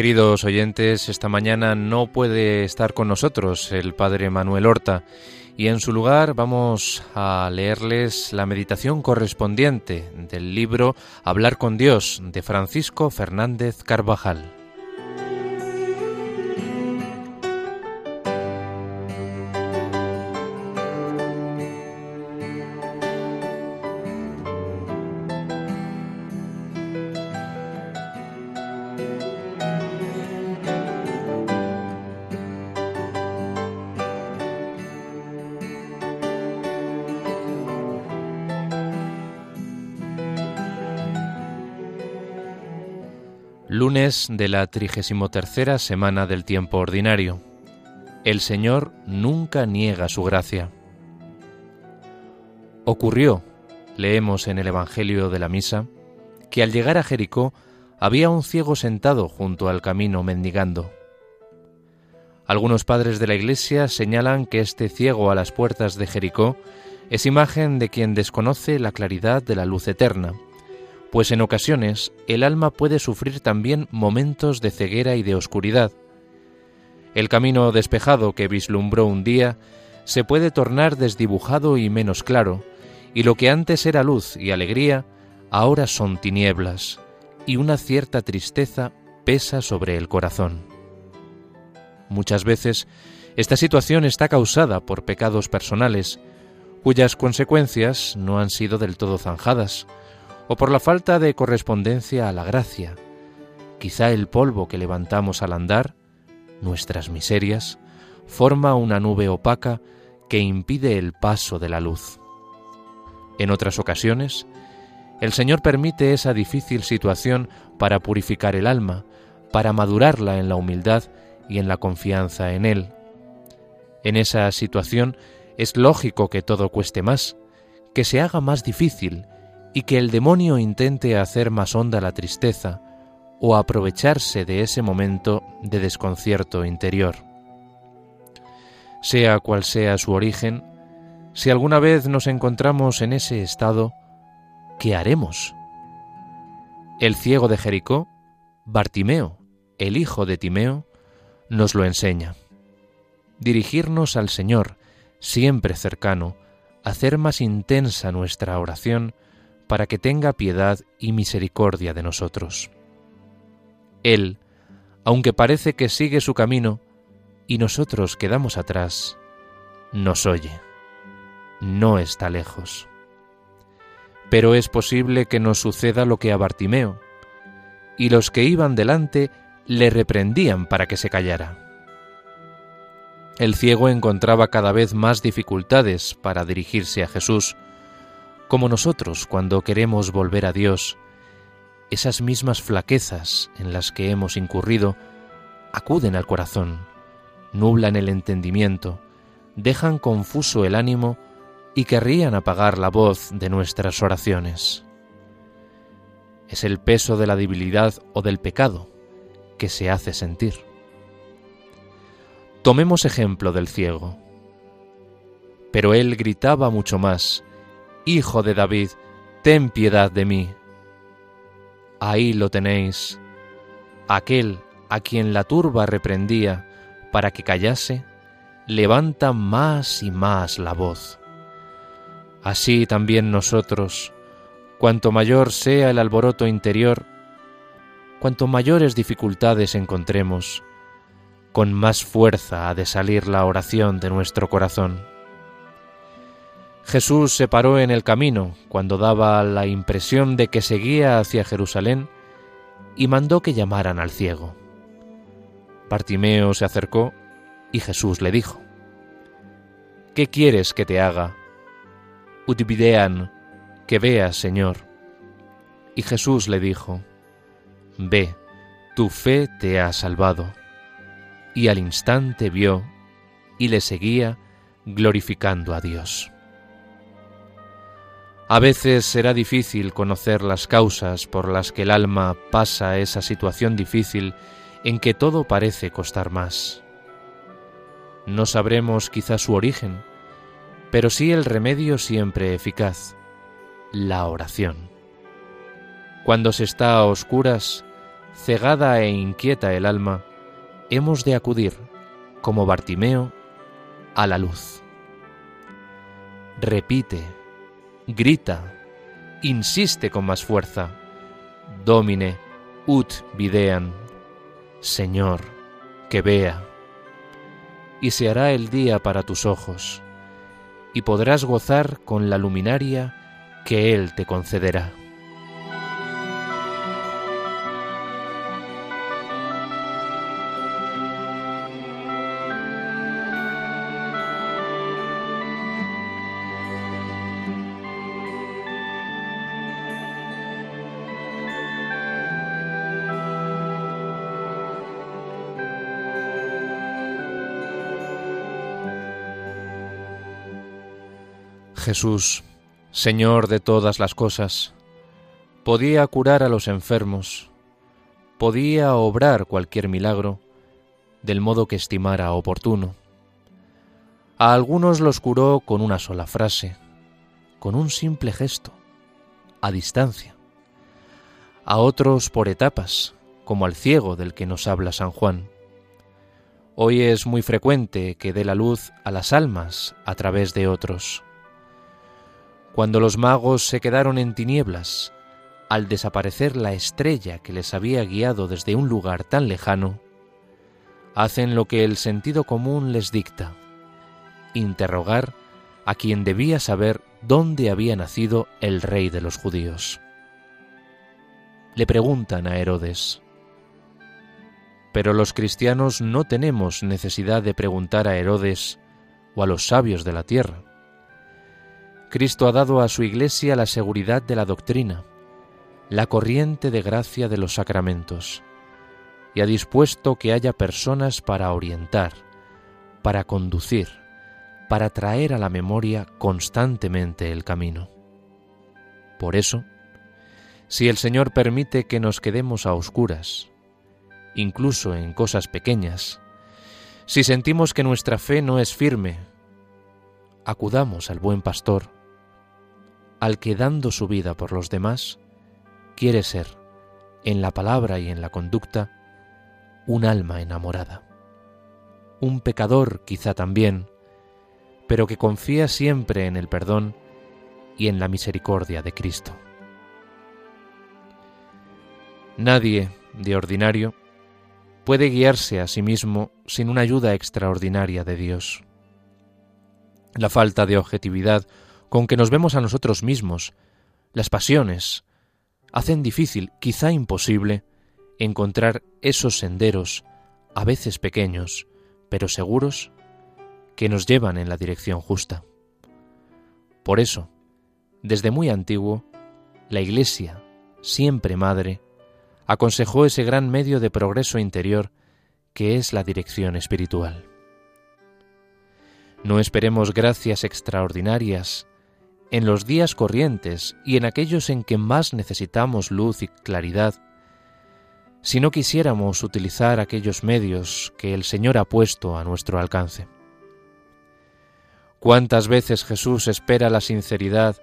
Queridos oyentes, esta mañana no puede estar con nosotros el Padre Manuel Horta y en su lugar vamos a leerles la meditación correspondiente del libro Hablar con Dios de Francisco Fernández Carvajal. De la 33 semana del tiempo ordinario. El Señor nunca niega su gracia. Ocurrió, leemos en el Evangelio de la Misa, que al llegar a Jericó había un ciego sentado junto al camino mendigando. Algunos padres de la Iglesia señalan que este ciego a las puertas de Jericó es imagen de quien desconoce la claridad de la luz eterna pues en ocasiones el alma puede sufrir también momentos de ceguera y de oscuridad. El camino despejado que vislumbró un día se puede tornar desdibujado y menos claro, y lo que antes era luz y alegría, ahora son tinieblas, y una cierta tristeza pesa sobre el corazón. Muchas veces esta situación está causada por pecados personales, cuyas consecuencias no han sido del todo zanjadas, o por la falta de correspondencia a la gracia. Quizá el polvo que levantamos al andar, nuestras miserias, forma una nube opaca que impide el paso de la luz. En otras ocasiones, el Señor permite esa difícil situación para purificar el alma, para madurarla en la humildad y en la confianza en Él. En esa situación es lógico que todo cueste más, que se haga más difícil y que el demonio intente hacer más honda la tristeza o aprovecharse de ese momento de desconcierto interior. Sea cual sea su origen, si alguna vez nos encontramos en ese estado, ¿qué haremos? El ciego de Jericó, Bartimeo, el hijo de Timeo, nos lo enseña. Dirigirnos al Señor, siempre cercano, hacer más intensa nuestra oración, para que tenga piedad y misericordia de nosotros. Él, aunque parece que sigue su camino y nosotros quedamos atrás, nos oye, no está lejos. Pero es posible que nos suceda lo que a Bartimeo, y los que iban delante le reprendían para que se callara. El ciego encontraba cada vez más dificultades para dirigirse a Jesús, como nosotros cuando queremos volver a Dios, esas mismas flaquezas en las que hemos incurrido acuden al corazón, nublan el entendimiento, dejan confuso el ánimo y querrían apagar la voz de nuestras oraciones. Es el peso de la debilidad o del pecado que se hace sentir. Tomemos ejemplo del ciego. Pero él gritaba mucho más, Hijo de David, ten piedad de mí. Ahí lo tenéis, aquel a quien la turba reprendía para que callase, levanta más y más la voz. Así también nosotros, cuanto mayor sea el alboroto interior, cuanto mayores dificultades encontremos, con más fuerza ha de salir la oración de nuestro corazón. Jesús se paró en el camino cuando daba la impresión de que seguía hacia Jerusalén y mandó que llamaran al ciego. Bartimeo se acercó y Jesús le dijo, ¿Qué quieres que te haga? Utipidean, que veas, Señor. Y Jesús le dijo, Ve, tu fe te ha salvado. Y al instante vio y le seguía glorificando a Dios. A veces será difícil conocer las causas por las que el alma pasa esa situación difícil en que todo parece costar más. No sabremos quizá su origen, pero sí el remedio siempre eficaz, la oración. Cuando se está a oscuras, cegada e inquieta el alma, hemos de acudir, como Bartimeo, a la luz. Repite, grita, insiste con más fuerza. Domine, ut videan. Señor, que vea. Y se hará el día para tus ojos, y podrás gozar con la luminaria que Él te concederá. Jesús, Señor de todas las cosas, podía curar a los enfermos, podía obrar cualquier milagro del modo que estimara oportuno. A algunos los curó con una sola frase, con un simple gesto, a distancia. A otros por etapas, como al ciego del que nos habla San Juan. Hoy es muy frecuente que dé la luz a las almas a través de otros. Cuando los magos se quedaron en tinieblas, al desaparecer la estrella que les había guiado desde un lugar tan lejano, hacen lo que el sentido común les dicta, interrogar a quien debía saber dónde había nacido el rey de los judíos. Le preguntan a Herodes, pero los cristianos no tenemos necesidad de preguntar a Herodes o a los sabios de la tierra. Cristo ha dado a su Iglesia la seguridad de la doctrina, la corriente de gracia de los sacramentos, y ha dispuesto que haya personas para orientar, para conducir, para traer a la memoria constantemente el camino. Por eso, si el Señor permite que nos quedemos a oscuras, incluso en cosas pequeñas, si sentimos que nuestra fe no es firme, acudamos al buen pastor, al que dando su vida por los demás, quiere ser, en la palabra y en la conducta, un alma enamorada. Un pecador quizá también, pero que confía siempre en el perdón y en la misericordia de Cristo. Nadie, de ordinario, puede guiarse a sí mismo sin una ayuda extraordinaria de Dios. La falta de objetividad con que nos vemos a nosotros mismos, las pasiones, hacen difícil, quizá imposible, encontrar esos senderos, a veces pequeños, pero seguros, que nos llevan en la dirección justa. Por eso, desde muy antiguo, la Iglesia, siempre madre, aconsejó ese gran medio de progreso interior que es la dirección espiritual. No esperemos gracias extraordinarias en los días corrientes y en aquellos en que más necesitamos luz y claridad, si no quisiéramos utilizar aquellos medios que el Señor ha puesto a nuestro alcance. ¿Cuántas veces Jesús espera la sinceridad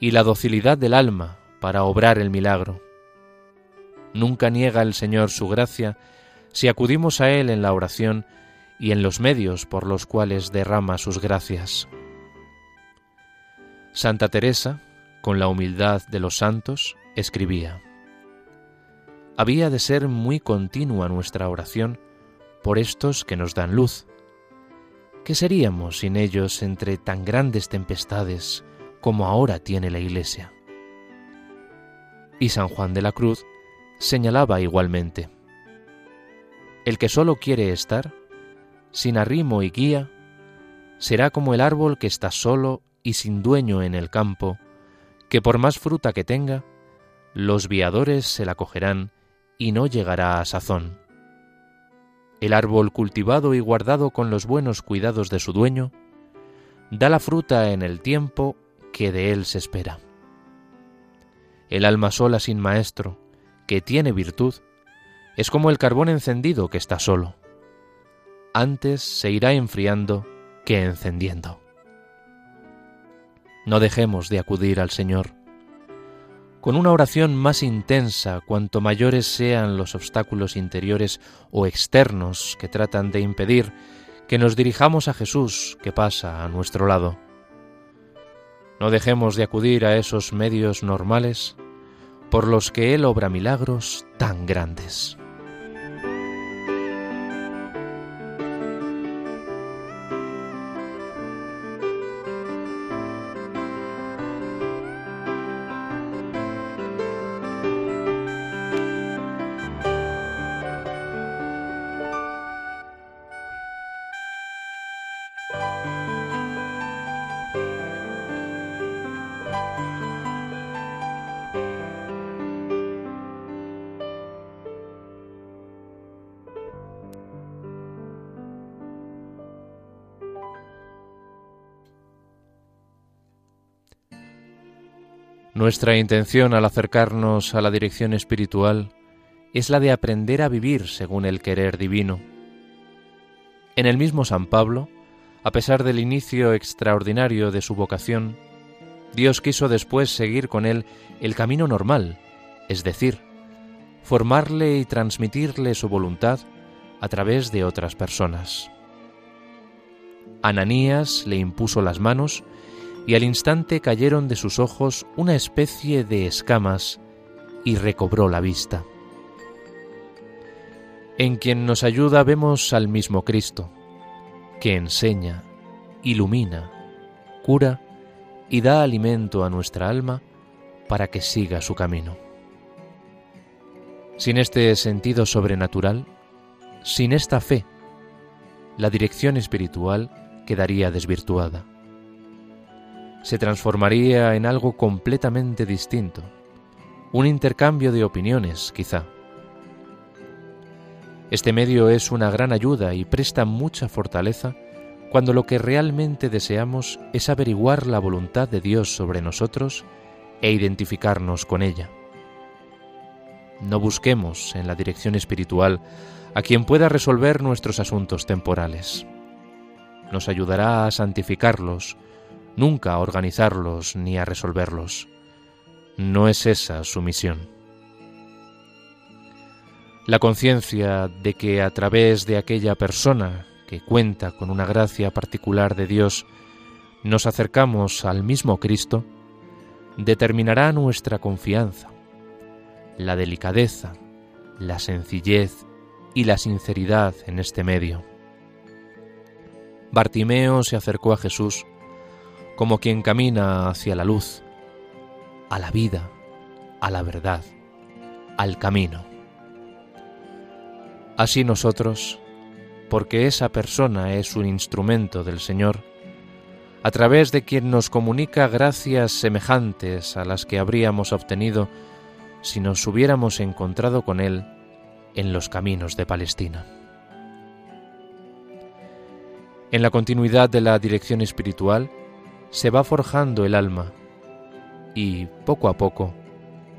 y la docilidad del alma para obrar el milagro? Nunca niega el Señor su gracia si acudimos a Él en la oración y en los medios por los cuales derrama sus gracias. Santa Teresa, con la humildad de los santos, escribía, Había de ser muy continua nuestra oración por estos que nos dan luz. ¿Qué seríamos sin ellos entre tan grandes tempestades como ahora tiene la Iglesia? Y San Juan de la Cruz señalaba igualmente, El que solo quiere estar, sin arrimo y guía, será como el árbol que está solo y sin dueño en el campo, que por más fruta que tenga, los viadores se la cogerán y no llegará a sazón. El árbol cultivado y guardado con los buenos cuidados de su dueño, da la fruta en el tiempo que de él se espera. El alma sola sin maestro, que tiene virtud, es como el carbón encendido que está solo. Antes se irá enfriando que encendiendo. No dejemos de acudir al Señor. con una oración más intensa cuanto mayores sean los obstáculos interiores o externos que tratan de impedir que nos dirijamos a Jesús que pasa a nuestro lado. No dejemos de acudir a esos medios normales por los que Él obra milagros tan grandes. Nuestra intención al acercarnos a la dirección espiritual es la de aprender a vivir según el querer divino. En el mismo San Pablo, a pesar del inicio extraordinario de su vocación, Dios quiso después seguir con él el camino normal, es decir, formarle y transmitirle su voluntad a través de otras personas. Ananías le impuso las manos y al instante cayeron de sus ojos una especie de escamas y recobró la vista. En quien nos ayuda vemos al mismo Cristo, que enseña, ilumina, cura y da alimento a nuestra alma para que siga su camino. Sin este sentido sobrenatural, sin esta fe, la dirección espiritual quedaría desvirtuada se transformaría en algo completamente distinto, un intercambio de opiniones, quizá. Este medio es una gran ayuda y presta mucha fortaleza cuando lo que realmente deseamos es averiguar la voluntad de Dios sobre nosotros e identificarnos con ella. No busquemos en la dirección espiritual a quien pueda resolver nuestros asuntos temporales. Nos ayudará a santificarlos, nunca a organizarlos ni a resolverlos. No es esa su misión. La conciencia de que a través de aquella persona que cuenta con una gracia particular de Dios, nos acercamos al mismo Cristo, determinará nuestra confianza, la delicadeza, la sencillez y la sinceridad en este medio. Bartimeo se acercó a Jesús como quien camina hacia la luz, a la vida, a la verdad, al camino. Así nosotros, porque esa persona es un instrumento del Señor, a través de quien nos comunica gracias semejantes a las que habríamos obtenido si nos hubiéramos encontrado con Él en los caminos de Palestina. En la continuidad de la dirección espiritual, se va forjando el alma y, poco a poco,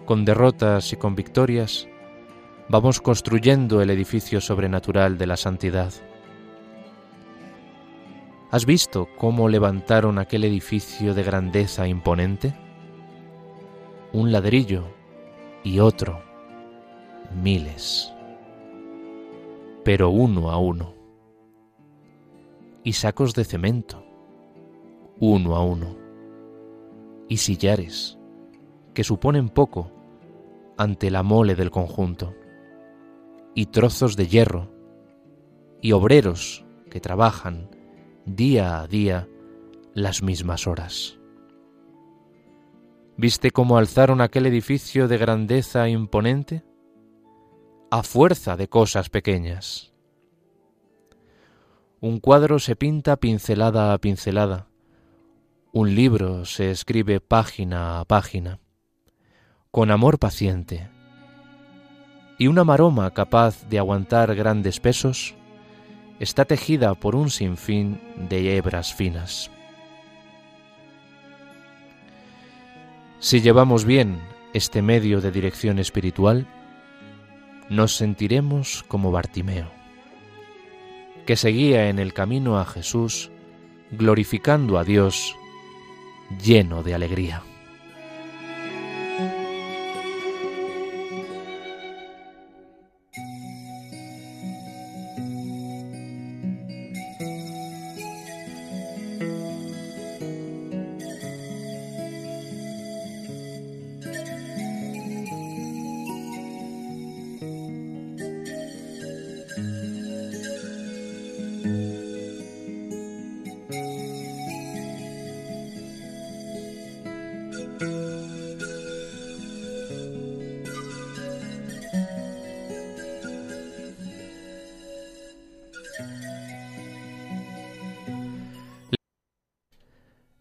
con derrotas y con victorias, vamos construyendo el edificio sobrenatural de la santidad. ¿Has visto cómo levantaron aquel edificio de grandeza imponente? Un ladrillo y otro, miles, pero uno a uno, y sacos de cemento uno a uno, y sillares, que suponen poco ante la mole del conjunto, y trozos de hierro, y obreros que trabajan día a día las mismas horas. ¿Viste cómo alzaron aquel edificio de grandeza imponente? A fuerza de cosas pequeñas. Un cuadro se pinta pincelada a pincelada, un libro se escribe página a página, con amor paciente, y una maroma capaz de aguantar grandes pesos está tejida por un sinfín de hebras finas. Si llevamos bien este medio de dirección espiritual, nos sentiremos como Bartimeo, que seguía en el camino a Jesús, glorificando a Dios lleno de alegría.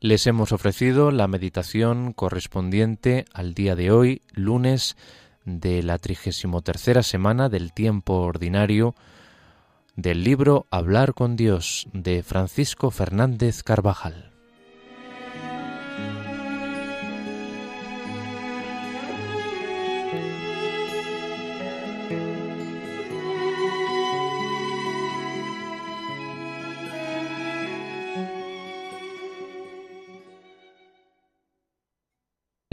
Les hemos ofrecido la meditación correspondiente al día de hoy, lunes de la trigésimo tercera semana del tiempo ordinario del libro Hablar con Dios de Francisco Fernández Carvajal.